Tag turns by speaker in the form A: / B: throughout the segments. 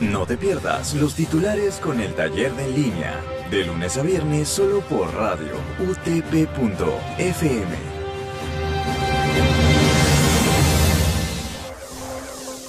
A: No te pierdas los titulares con el taller de en línea, de lunes a viernes solo por radio utp.fm.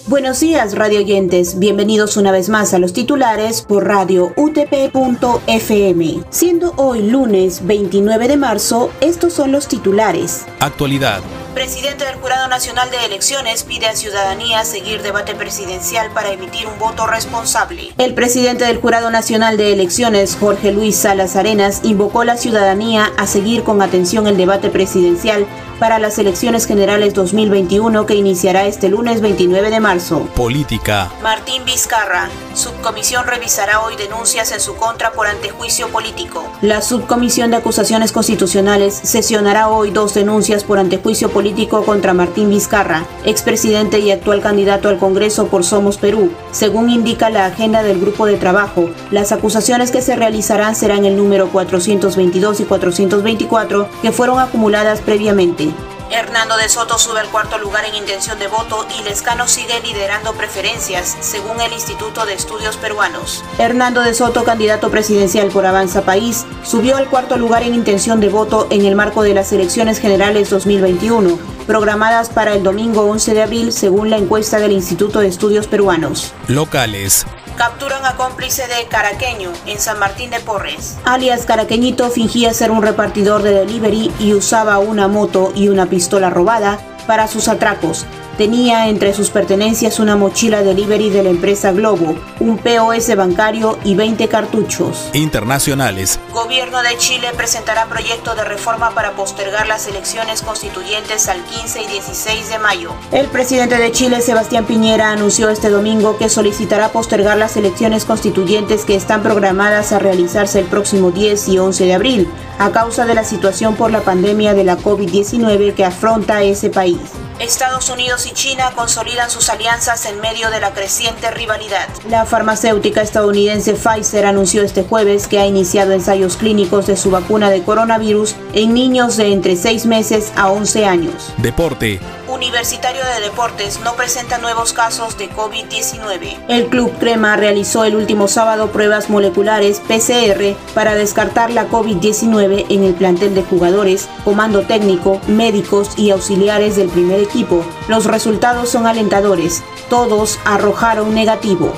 B: Buenos días, radio oyentes. Bienvenidos una vez más a los titulares por radio utp.fm. Siendo hoy lunes 29 de marzo, estos son los titulares.
C: Actualidad.
B: Presidente del Jurado Nacional de Elecciones pide a ciudadanía seguir debate presidencial para emitir un voto responsable. El presidente del Jurado Nacional de Elecciones, Jorge Luis Salas Arenas, invocó a la ciudadanía a seguir con atención el debate presidencial para las elecciones generales 2021 que iniciará este lunes 29 de marzo.
C: Política.
B: Martín Vizcarra. Subcomisión revisará hoy denuncias en su contra por antejuicio político. La Subcomisión de Acusaciones Constitucionales sesionará hoy dos denuncias por antejuicio político contra Martín Vizcarra, expresidente y actual candidato al Congreso por Somos Perú. Según indica la agenda del grupo de trabajo, las acusaciones que se realizarán serán el número 422 y 424 que fueron acumuladas previamente. Hernando de Soto sube al cuarto lugar en intención de voto y Lescano sigue liderando preferencias, según el Instituto de Estudios Peruanos. Hernando de Soto, candidato presidencial por Avanza País, subió al cuarto lugar en intención de voto en el marco de las elecciones generales 2021, programadas para el domingo 11 de abril, según la encuesta del Instituto de Estudios Peruanos.
C: Locales.
B: Capturan a cómplice de Caraqueño en San Martín de Porres. Alias Caraqueñito fingía ser un repartidor de delivery y usaba una moto y una pistola robada para sus atracos. Tenía entre sus pertenencias una mochila delivery de la empresa Globo, un POS bancario y 20 cartuchos.
C: Internacionales.
B: Gobierno de Chile presentará proyecto de reforma para postergar las elecciones constituyentes al 15 y 16 de mayo. El presidente de Chile, Sebastián Piñera, anunció este domingo que solicitará postergar las elecciones constituyentes que están programadas a realizarse el próximo 10 y 11 de abril, a causa de la situación por la pandemia de la COVID-19 que afronta ese país. Estados Unidos y China consolidan sus alianzas en medio de la creciente rivalidad. La farmacéutica estadounidense Pfizer anunció este jueves que ha iniciado ensayos clínicos de su vacuna de coronavirus en niños de entre 6 meses a 11 años.
C: Deporte.
B: Universitario de Deportes no presenta nuevos casos de COVID-19. El Club Crema realizó el último sábado pruebas moleculares PCR para descartar la COVID-19 en el plantel de jugadores, comando técnico, médicos y auxiliares del primer equipo. Los resultados son alentadores. Todos arrojaron negativo.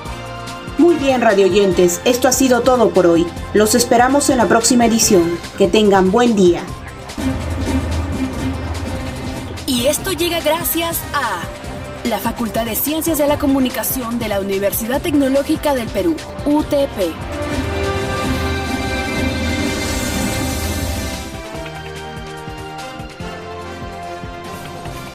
B: Muy bien, radioyentes, esto ha sido todo por hoy. Los esperamos en la próxima edición. Que tengan buen día.
D: Y esto llega gracias a la Facultad de Ciencias de la Comunicación de la Universidad Tecnológica del Perú, UTP.